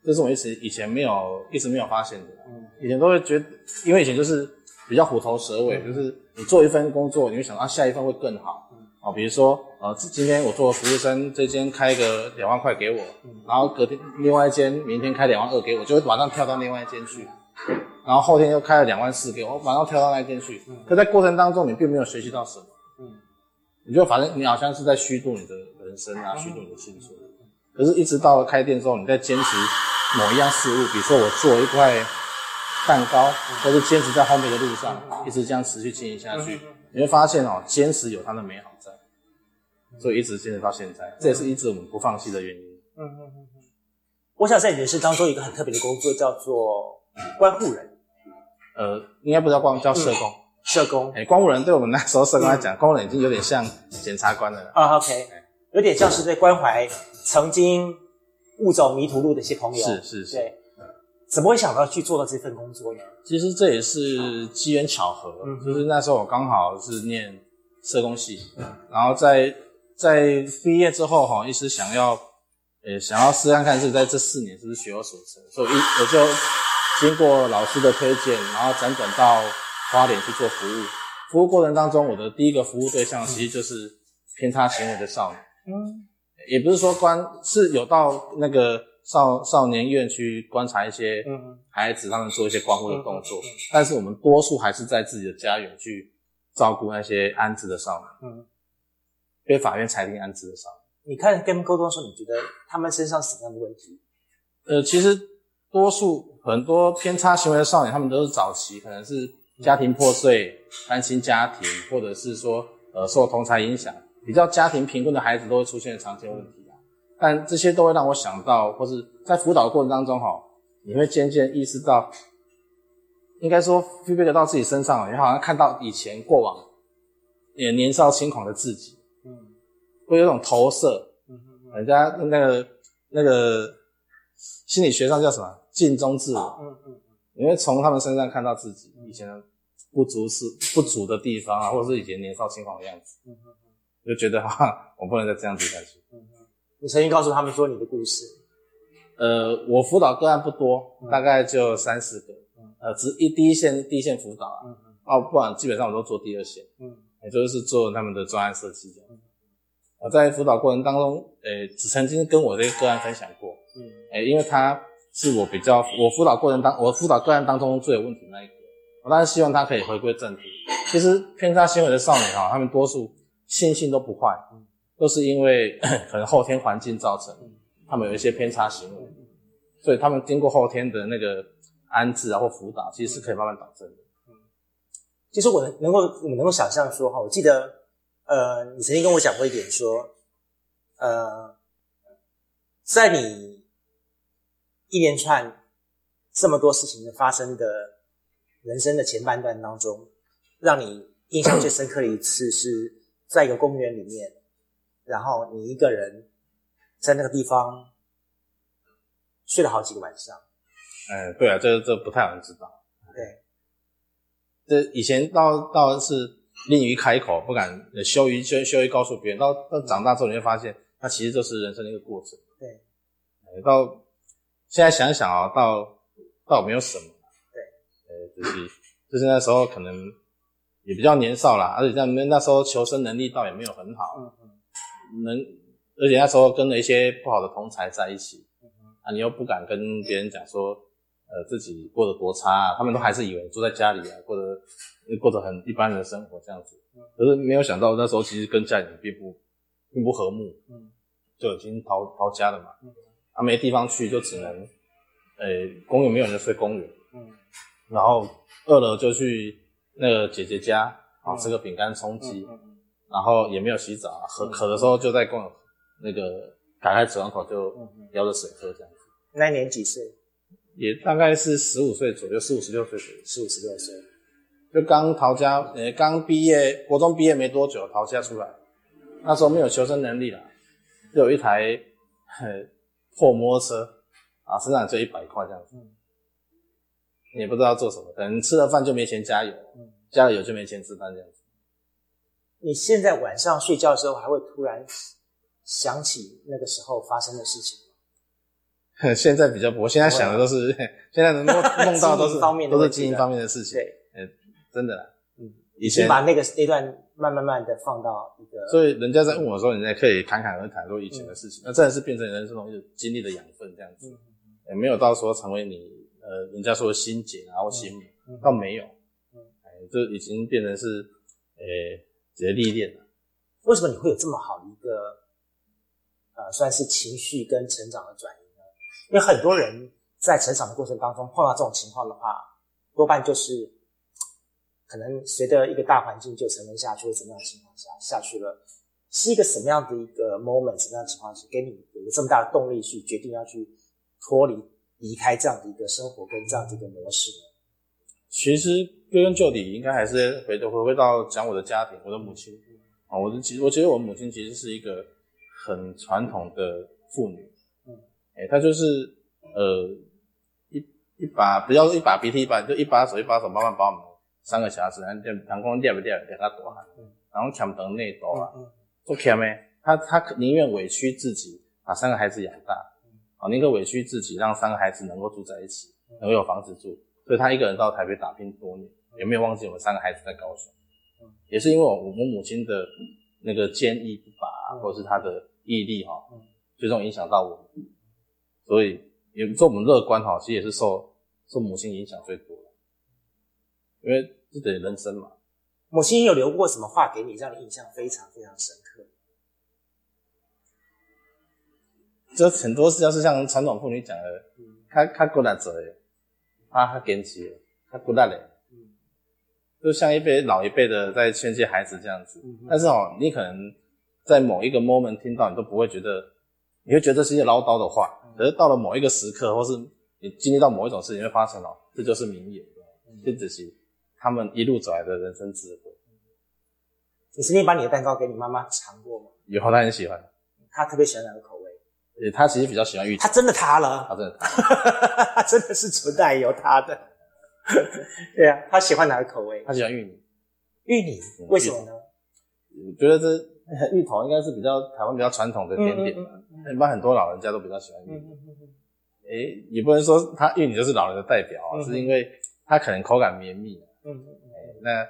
这是我一直以前没有一直没有发现的。嗯，以前都会觉得，因为以前就是比较虎头蛇尾，就是你做一份工作，你会想到下一份会更好。嗯，哦，比如说，呃，今天我做服务生，这间开个两万块给我，然后隔天另外一间明天开两万二给我，就会马上跳到另外一间去。然后后天又开了两万四给我，马上跳到那一间去。可在过程当中，你并没有学习到什么。嗯，你就反正你好像是在虚度你的人生啊，虚度你的青春。可是，一直到了开店之后，你在坚持某一样事物，比如说我做一块蛋糕，或是坚持在烘焙的路上，一直这样持续经营下去，你会发现哦，坚持有它的美好在，所以一直坚持到现在，这也是一直我们不放弃的原因。嗯嗯嗯嗯。我想在你人生当中，一个很特别的工作叫做关护人。呃，应该不叫光，叫社工。社工。哎，光务人对我们那时候社工来讲，光务人已经有点像检察官了。啊，OK。有点像是在关怀曾经误走迷途路的一些朋友，是是是，对，怎么会想到去做到这份工作呢？其实这也是机缘巧合，就是那时候我刚好是念社工系，然后在在毕业之后哈，一直想要，呃，想要试看看是在这四年是不是学有所成，所以我就经过老师的推荐，然后辗转到花莲去做服务。服务过程当中，我的第一个服务对象其实就是偏差行为的少女。嗯，也不是说观是有到那个少少年院去观察一些孩子，他们做一些光顾的动作，但是我们多数还是在自己的家园去照顾那些安置的少年，嗯，被法院裁定安置的少年。你看跟他们沟通的时候，你觉得他们身上什么样的问题？呃，其实多数很多偏差行为的少年，他们都是早期可能是家庭破碎、单亲家庭，或者是说呃受同才影响，比较家庭贫困的孩子都会出现常见问题啊。但这些都会让我想到，或是在辅导过程当中哈，你会渐渐意识到，应该说 feedback 到自己身上，你好像看到以前过往也年少轻狂的自己，嗯，会有种投射。人家那个那个心理学上叫什么镜中自我，嗯嗯，你会从他们身上看到自己以前的不足是 *laughs* 不足的地方啊，或者是以前年少轻狂的样子，嗯嗯就觉得 *laughs* 哈，我不能再这样子下去。嗯嗯，你曾经告诉他们说你的故事，呃，我辅导个案不多，大概就三四个，呃，只一第一线第一线辅导啊，嗯嗯，哦，不然基本上我都做第二线，嗯，也就是做他们的专案设计这样。我在辅导过程当中，诶，只曾经跟我这个个案分享过，嗯，诶，因为他是我比较，我辅导过程当，我辅导个案当中最有问题的那一个，我当然希望他可以回归正题。其实偏差行为的少年哈，他们多数心性都不坏，都是因为 *coughs* 可能后天环境造成，他们有一些偏差行为，所以他们经过后天的那个安置啊或辅导，其实是可以慢慢导正的。嗯，其实我能能够我能够想象说哈，我记得。呃，你曾经跟我讲过一点，说，呃，在你一连串这么多事情的发生的人生的前半段当中，让你印象最深刻的一次是在一个公园里面，然后你一个人在那个地方睡了好几个晚上。嗯，对啊，这这不太有人知道。对，这以前到到是。吝于开口，不敢羞于羞羞于告诉别人。到到长大之后，你会发现，那其实就是人生的一个过程。对，到现在想想啊，倒倒没有什么。对，呃，就是就是那时候可能也比较年少啦，而且在那那时候求生能力倒也没有很好。嗯嗯。能，而且那时候跟了一些不好的同才在一起，啊，你又不敢跟别人讲说。呃，自己过得多差，他们都还是以为住在家里啊，过得过得很一般的生活这样子。可是没有想到那时候其实跟家里人并不并不和睦，嗯，就已经逃逃家了嘛。啊，没地方去就只能，呃，公园没有人就睡公园，嗯，然后饿了就去那个姐姐家啊吃个饼干充饥，然后也没有洗澡，渴渴的时候就在公园那个打开水龙头就舀着水喝这样子。那年几岁？也大概是十五岁左右，十五十六岁左右，十五十六岁，就刚逃家，呃，刚毕业，国中毕业没多久，逃家出来，那时候没有求生能力了，就有一台破摩托车，啊，身上只有一百块这样子，也不知道做什么，可能吃了饭就没钱加油，加了油就没钱吃饭这样子。你现在晚上睡觉的时候，还会突然想起那个时候发生的事情？*laughs* 现在比较，我现在想的都是，*laughs* 现在能够梦到 *laughs* 都是都是经营方面的事情。对，嗯，真的，嗯，以前把那个那段慢慢慢的放到一个，所以人家在问我说，你才可以侃侃而谈说以前的事情，那真的是变成人生中经历的养分这样子，也没有到说成为你呃人家说的心结然后心魔，倒没有，哎，这已经变成是呃直接历练了。为什么你会有这么好的一个呃算是情绪跟成长的转移呢？因为很多人在成长的过程当中碰到这种情况的话，多半就是可能随着一个大环境就沉沦下去，或怎么样的情况下下去了，是一个什么样的一个 moment，什么样的情况是给你有这么大的动力去决定要去脱离离开这样的一个生活跟这样的一个模式呢？其实归根究底，应该还是回头回归到讲我的家庭，我的母亲啊，我的其实我觉得我母亲其实是一个很传统的妇女。嗯哎，她就是呃一一把不要一把鼻涕一把就一把手一把手慢慢把我们三个小孩子，然后阳光掉不掉给他躲下，然后强等内斗啊，做欠咩？他他宁愿委屈自己把三个孩子养大，啊，宁可委屈自己让三个孩子能够住在一起，能够有房子住，所以他一个人到台北打拼多年，也没有忘记我们三个孩子在高雄？也是因为我我母亲的那个坚毅不拔，或者是她的毅力哈，最终影响到我。所以，也做我们乐观哈，其实也是受受母亲影响最多的，因为这得人生嘛。母亲有留过什么话给你，让你印象非常非常深刻？就很多事要是像传统妇女讲的，她她过来做的，她她坚持的，她过来的，就像一辈老一辈的在劝诫孩子这样子。但是哦，你可能在某一个 moment 听到，你都不会觉得，你会觉得是一些唠叨的话。可是到了某一个时刻，或是你经历到某一种事情，会发现哦，这就是名言，这只是他们一路走来的人生智慧。你曾经把你的蛋糕给你妈妈尝过吗？以后她很喜欢，她特别喜欢哪个口味？呃，她其实比较喜欢芋头。她真的塌了，她真的，*laughs* 她真的是纯带有塌的。*laughs* 对啊，她喜欢哪个口味？她喜欢芋泥。芋泥？为什么呢？我觉得这 *laughs* 芋头应该是比较台湾比较传统的甜点，一般很多老人家都比较喜欢芋泥。诶，也不能说它芋泥就是老人的代表啊，是因为它可能口感绵密。嗯嗯。那，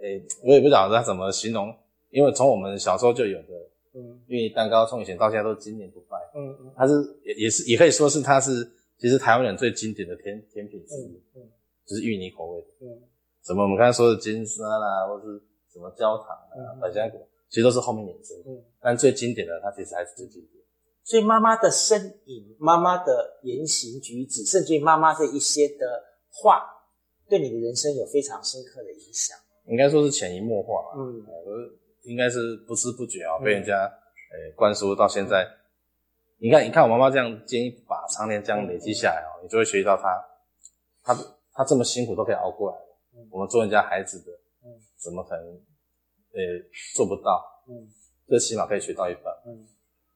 诶，我也不晓得他怎么形容，因为从我们小时候就有的，嗯，芋泥蛋糕从以前到现在都经典不败。嗯嗯。它是也也是也可以说是它是其实台湾人最经典的甜甜品之一。嗯。就是芋泥口味的。嗯。什么我们刚才说的金沙啦，或是什么焦糖啊、百香果，其实都是后面衍生。嗯。但最经典的，它其实还是最经典。所以妈妈的身影、妈妈的言行举止，甚至于妈妈的一些的话，对你的人生有非常深刻的影响。应该说是潜移默化吧。嗯，应该是不知不觉啊，被人家呃灌输到现在。你看，你看我妈妈这样肩一把，常年这样累积下来哦，你就会学习到她，她她这么辛苦都可以熬过来。我们做人家孩子的，嗯，怎么可能呃做不到？嗯，最起码可以学到一半。嗯。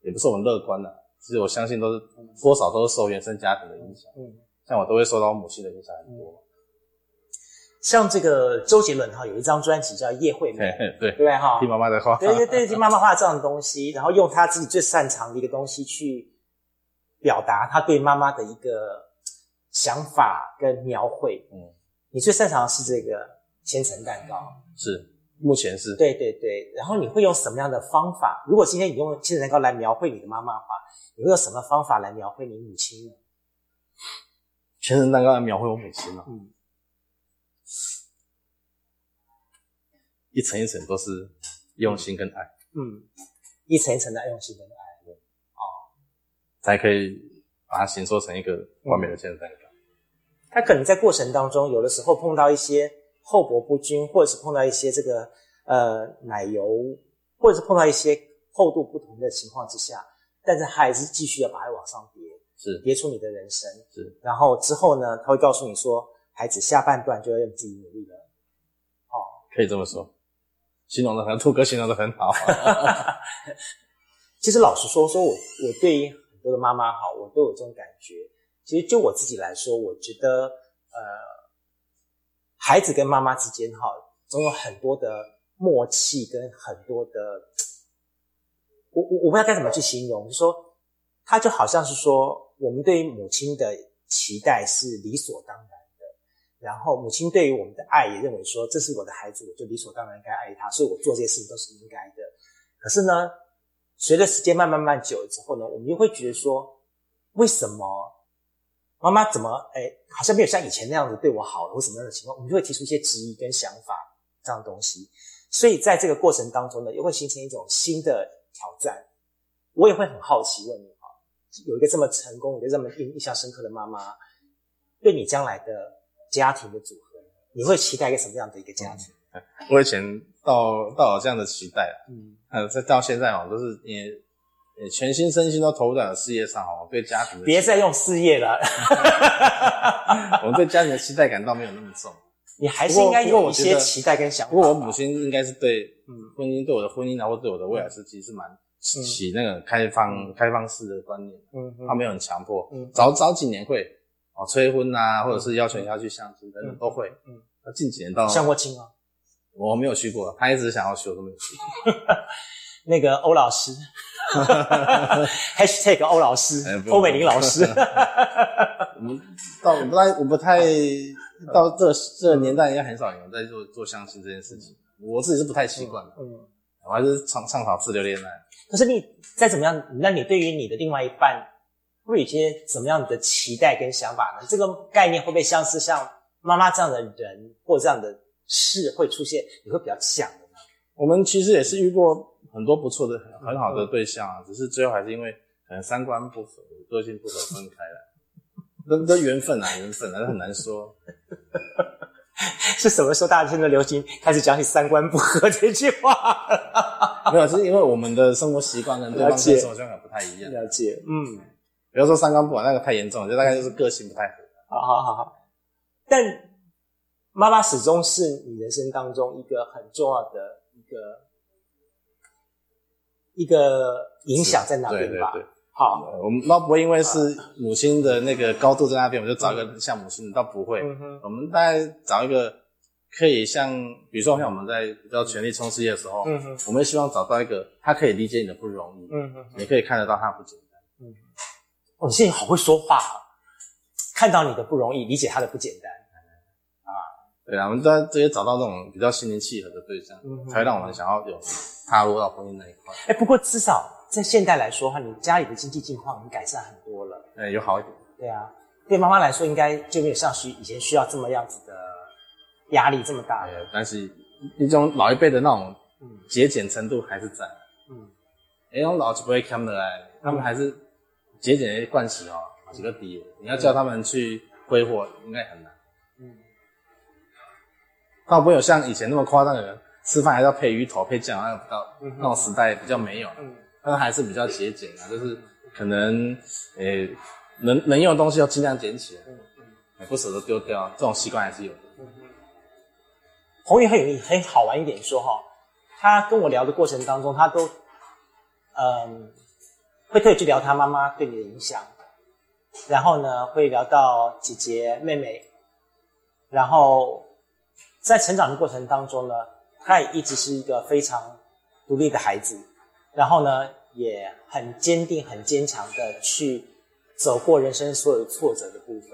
也不是我们乐观的，其实我相信都是多少都是受原生家庭的影响。嗯，像我都会受到我母亲的影响很多。像这个周杰伦哈，有一张专辑叫《叶惠美》，对对哈，听妈妈的话，对对对，听妈妈话这样的东西，然后用他自己最擅长的一个东西去表达他对妈妈的一个想法跟描绘。嗯，你最擅长的是这个千层蛋糕，是。目前是对对对，然后你会用什么样的方法？如果今天你用千层蛋糕来描绘你的妈妈的话，你会用什么方法来描绘你母亲呢？千层蛋糕来描绘我母亲呢？嗯，一层一层都是用心跟爱。嗯，一层一层的用心跟爱。哦，才可以把它形塑成一个完美的健身蛋糕。他可能在过程当中，有的时候碰到一些。厚薄不均，或者是碰到一些这个呃奶油，或者是碰到一些厚度不同的情况之下，但是还是继续要把它往上叠，是叠出你的人生，是。然后之后呢，他会告诉你说，孩子下半段就要用自己努力了。哦，可以这么说，形容的很，兔哥形容的很好。*laughs* 其实老实说，说我我对于很多的妈妈哈，我都有这种感觉。其实就我自己来说，我觉得呃。孩子跟妈妈之间，哈，总有很多的默契跟很多的，我我我不知道该怎么去形容，就说他就好像是说，我们对于母亲的期待是理所当然，然后母亲对于我们的爱也认为说，这是我的孩子，我就理所当然应该爱他，所以我做这些事情都是应该的。可是呢，随着时间慢慢慢久了之后呢，我们又会觉得说，为什么？妈妈怎么哎，好像没有像以前那样子对我好了，或什么样的情况，我们就会提出一些质疑跟想法这样东西。所以在这个过程当中呢，又会形成一种新的挑战。我也会很好奇问你啊，有一个这么成功、有一个这么印印象深刻的妈妈，对你将来的家庭的组合，你会期待一个什么样的一个家庭？我以前到到有这样的期待嗯，呃，再到现在哦，都是也。全心身心都投入在事业上哦，对家庭别再用事业了。*laughs* 我们对家庭的期待感倒没有那么重。你还是应该有一些期待跟想法。不过我母亲应该是对婚姻对我的婚姻啊，或对我的未来是其实蛮起那个开放开放式的观念。嗯，她没有很强迫。嗯，早早几年会哦催婚啊，或者是要求你要去相亲等等都会。嗯，那近几年到相过亲吗？我没有去过，他一直想要去，我都没有去。*laughs* 那个欧老师。*laughs* #hashtag 欧老师，欧美玲老师。*laughs* 我们到我不太，我不太到这这个年代，应该很少有人在做做相亲这件事情。我自己是不太习惯的，嗯，我还是倡倡导自由恋爱。可是你再怎么样，那你对于你的另外一半，会有一些怎么样的期待跟想法呢？这个概念会不会像是像妈妈这样的人或这样的事会出现？你会比较想的呢？我们其实也是遇过。很多不错的、很好的对象啊，只是最后还是因为可能三观不合，个性不合分开了。这这缘分啊，缘分啊，这很难说。*laughs* 是什么时候大家现在流行开始讲起三观不合这句话？*laughs* 没有，是因为我们的生活习惯跟对方的生活习惯不太一样。了解，嗯，比如说三观不合，那个太严重了，就大概就是个性不太合。好好好好。但妈妈始终是你人生当中一个很重要的一个一个影响在那边吧？对对对。好，我们倒不会因为是母亲的那个高度在那边，我们就找一个像母亲的，倒不会。我们大概找一个可以像，比如说像我们在比较全力冲事业的时候，嗯我们希望找到一个他可以理解你的不容易，嗯哼，你可以看得到他不简单。嗯，哦，你现在好会说话，啊看到你的不容易，理解他的不简单。啊，对啊，我们在这些找到那种比较心灵契合的对象，才会让我们想要有踏入到婚姻那一块。哎，不过至少。在现代来说，哈，你家里的经济境况已经改善很多了。哎，有好一点。对啊，对妈妈来说，应该就没有像需以前需要这么样子的压力这么大。对但是一种老一辈的那种节俭程度还是在。嗯，那种老一辈看不来，他们还是节俭的惯习哦，几个低。你要叫他们去挥霍，应该很难。嗯，倒不会有像以前那么夸张的人，吃饭还要配鱼头配酱，那到那种时代比较没有。嗯。但还是比较节俭啊，就是可能诶，能能用的东西要尽量捡起来，嗯不舍得丢掉，这种习惯还是有的。红宇很有很好玩一点说哈，他跟我聊的过程当中，他都嗯会特意去聊他妈妈对你的影响，然后呢会聊到姐姐妹妹，然后在成长的过程当中呢，他也一直是一个非常独立的孩子，然后呢。也很坚定、很坚强的去走过人生所有挫折的部分。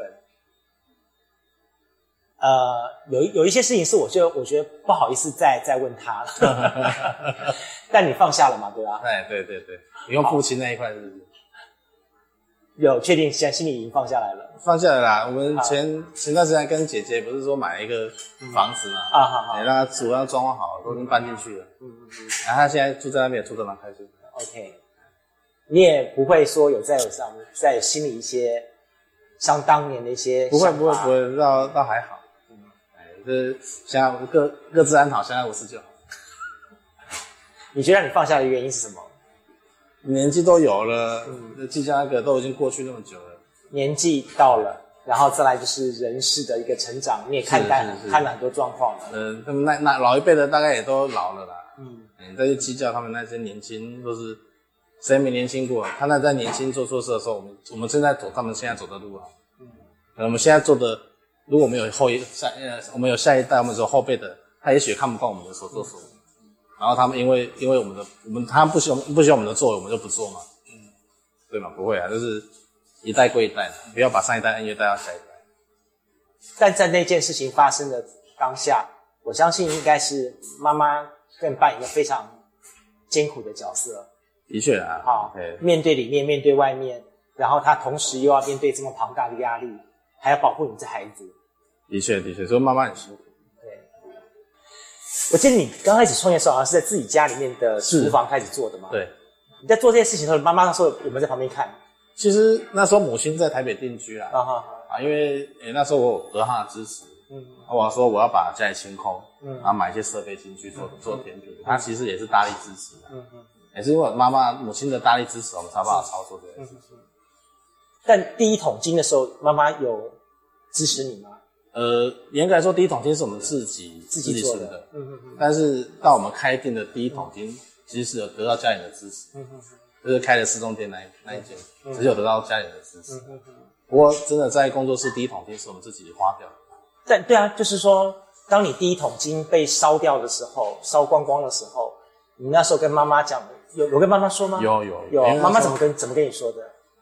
呃，有有一些事情是我觉得我觉得不好意思再再问他了 *laughs* *laughs* 但你放下了嘛，对吧？哎，对对对，你用父亲那一块是不是？有确定，现在心里已经放下来了。放下来啦，我们前前段时间跟姐姐不是说买了一个房子嘛？啊，好好，让她主要装潢好，都已经搬进去了。嗯嗯嗯，然后她现在住在那边，住得蛮开心。OK，你也不会说有在上在心里一些像当年的一些不会不会不会，倒倒还好。嗯，哎，这现在各各自安好，相安无事就好。*laughs* 你觉得你放下的原因是什么？年纪都有了，那，计较那个都已经过去那么久了。年纪到了，然后再来就是人事的一个成长，你也看待看了很多状况了。嗯，他们那那老一辈的大概也都老了啦。嗯。你再去计较他们那些年轻，都是谁没年轻过？他那在年轻做错事的时候，我们我们正在走他们现在走的路啊。嗯，我们现在做的，如果我们有后一下呃，我们有下一代，我们说后辈的，他也许看不惯我们的所作所为，然后他们因为因为我们的我们他们不喜欢不喜欢我们的作为，我们就不做嘛。嗯，对吗？不会啊，就是一代过一代，不要把上一代恩怨带到下一代。但在那件事情发生的当下，我相信应该是妈妈。更扮演一个非常艰苦的角色，的确啊，好，面对里面，面对外面，然后他同时又要面对这么庞大的压力，还要保护你这孩子，的确，的确，所以妈妈很辛苦。对，我记得你刚开始创业的时候，好像是在自己家里面的厨房开始做的嘛。对，你在做这些事情的时候，妈妈那时候有没有在旁边看。其实那时候母亲在台北定居啦，啊哈，啊，因为诶那时候我有得她的支持。嗯，我说我要把家里清空，嗯，然后买一些设备进去做做甜品，她其实也是大力支持的，嗯嗯，也是因为妈妈母亲的大力支持，我们才把它操作这件事情。但第一桶金的时候，妈妈有支持你吗？呃，严格来说，第一桶金是我们自己自己存的，嗯嗯嗯。但是到我们开店的第一桶金，其实是有得到家人的支持，嗯嗯就是开了四中店那一那一间，只有得到家人的支持，嗯嗯不过真的在工作室第一桶金是我们自己花掉的。但对啊，就是说，当你第一桶金被烧掉的时候，烧光光的时候，你那时候跟妈妈讲，有有跟妈妈说吗？有有有。妈妈怎么跟怎么跟你说的？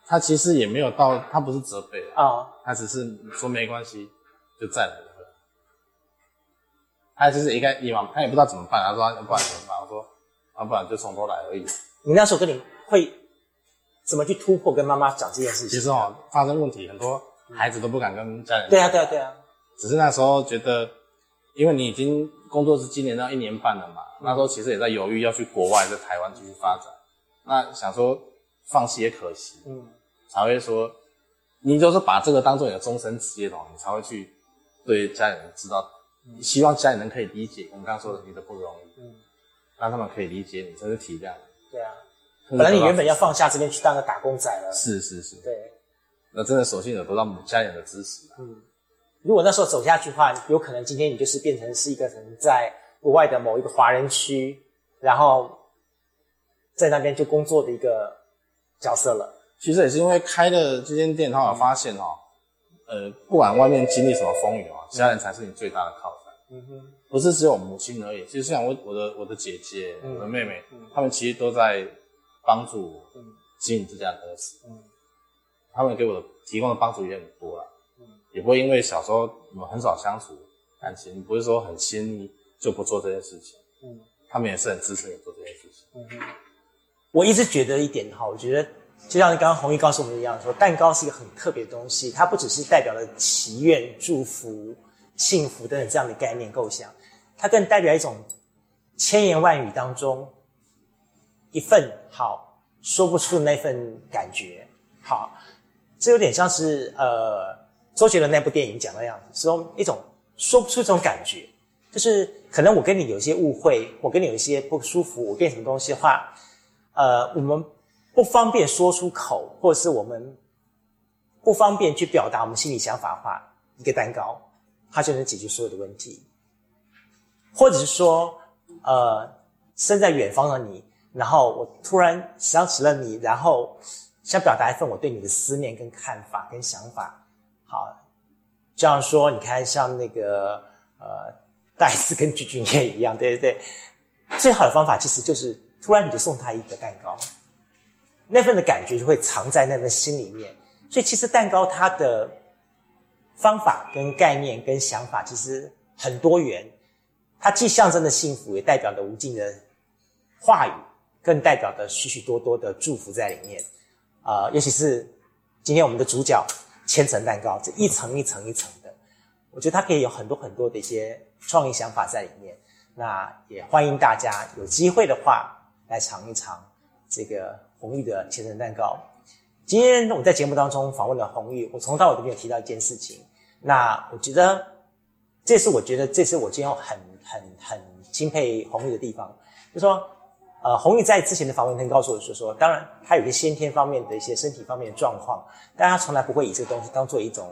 她其实也没有到，她不是责备啊，她只是说没关系，就再来了。他就是应该以往，他也不知道怎么办，他说不然怎么办？我说啊，不然就从头来而已。你那时候跟你会怎么去突破跟妈妈讲这件事情？其实哦，发生问题很多，孩子都不敢跟家人。对啊，对啊，对啊。只是那时候觉得，因为你已经工作是今年到一年半了嘛，那时候其实也在犹豫要去国外，在台湾继续发展。那想说放弃也可惜，嗯，才会说，你就是把这个当做你的终身职业的话，你才会去对家里人知道，希望家里人可以理解我们刚刚说的你的不容易，嗯，让他们可以理解你，真是体谅。对啊，本来你原本要放下这边去当个打工仔了，是是是，对，那真的所幸有得到家里人的支持。嗯，如果那时候走下去的话，有可能今天你就是变成是一个人在国外的某一个华人区，然后在那边就工作的一个角色了。其实也是因为开了这间店，他有发现哦，呃，不管外面经历什么风雨哦，家人才是你最大的靠山。嗯哼，不是只有母亲而已，其实像我我的我的姐姐、嗯我的妹妹，嗯他们其实都在帮助我嗯经营这家公司。嗯他们给我的提供的帮助也很多啦，嗯也不会因为小时候我们很少相处，感情不是说很亲密就不做这件事情。嗯他们也是很支持你做这件事情。嗯哼，我一直觉得一点哈，我觉得就像刚刚红玉告诉我们一样，说蛋糕是一个很特别的东西，它不只是代表了祈愿、祝福、幸福等等这样的概念构想，它更代表一种千言万语当中一份好说不出的那份感觉。好，这有点像是呃周杰伦那部电影讲的样子，说一种说不出这种感觉，就是可能我跟你有一些误会，我跟你有一些不舒服，我变什么东西的话，呃，我们不方便说出口，或者是我们不方便去表达我们心里想法的话，一个蛋糕它就能解决所有的问题，或者是说，呃，身在远方的你，然后我突然想起了你，然后想表达一份我对你的思念、跟看法、跟想法。好，这样说，你看像那个呃，戴斯跟具俊业一样，对对对，最好的方法其实就是突然你就送他一个蛋糕，那份的感觉就会藏在那份心里面。所以其实蛋糕它的方法、跟概念、跟想法其实很多元，它既象征着幸福，也代表着无尽的话语，更代表着许许多多的祝福在里面。啊、尤其是今天我们的主角千层蛋糕，这一层一层一层的，我觉得它可以有很多很多的一些创意想法在里面。那也欢迎大家有机会的话来尝一尝这个红玉的千层蛋糕。今天我在节目当中访问了红玉，我从头到尾都没有提到一件事情。那我觉得这是我觉得这是我今天很很很钦佩红玉的地方，就说呃，红玉在之前的访问中告诉我说说，当然他有一些先天方面的一些身体方面的状况，但他从来不会以这个东西当做一种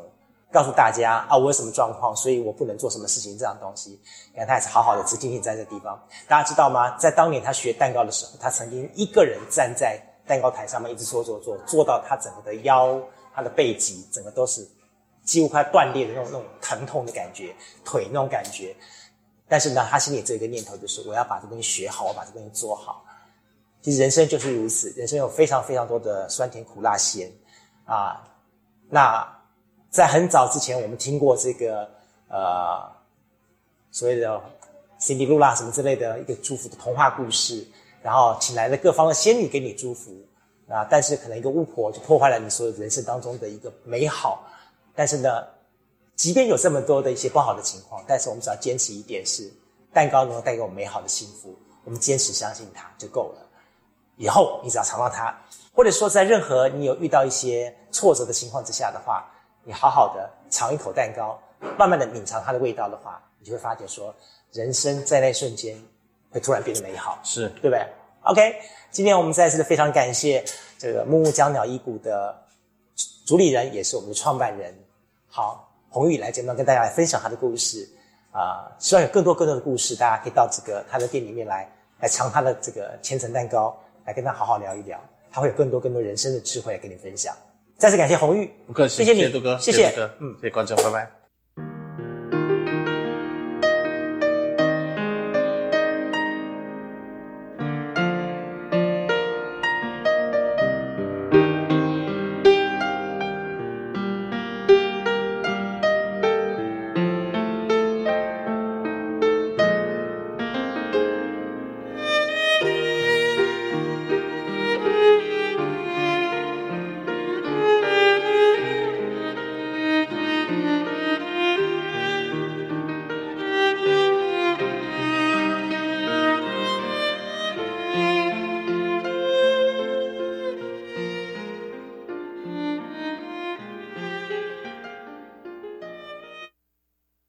告诉大家啊我有什么状况，所以我不能做什么事情这样东西。你看他还是好好的直挺挺在这个地方。大家知道吗？在当年他学蛋糕的时候，他曾经一个人站在蛋糕台上面一直做做做，做到他整个的腰、他的背脊整个都是几乎快断裂的那种那种疼痛的感觉，腿那种感觉。但是呢，他心里只有一个念头，就是我要把这东西学好，我把这东西做好。其实人生就是如此，人生有非常非常多的酸甜苦辣咸啊。那在很早之前，我们听过这个呃所谓的辛迪露拉什么之类的一个祝福的童话故事，然后请来了各方的仙女给你祝福啊。但是可能一个巫婆就破坏了你所有人生当中的一个美好。但是呢，即便有这么多的一些不好的情况，但是我们只要坚持一点是，蛋糕能够带给我们美好的幸福，我们坚持相信它就够了。以后你只要尝到它，或者说在任何你有遇到一些挫折的情况之下的话，你好好的尝一口蛋糕，慢慢的品尝它的味道的话，你就会发觉说，人生在那瞬间会突然变得美好，是。对不对？OK，今天我们再次的非常感谢这个木木江鸟医谷的主理人，也是我们的创办人，好红玉来节目中跟大家来分享他的故事。啊、希望有更多更多的故事，大家可以到这个他的店里面来来尝他的这个千层蛋糕，来跟他好好聊一聊，他会有更多更多人生的智慧来跟你分享。再次感谢红玉，不客气，谢谢你，谢杜哥，谢谢杜哥，嗯，谢谢观众，拜拜。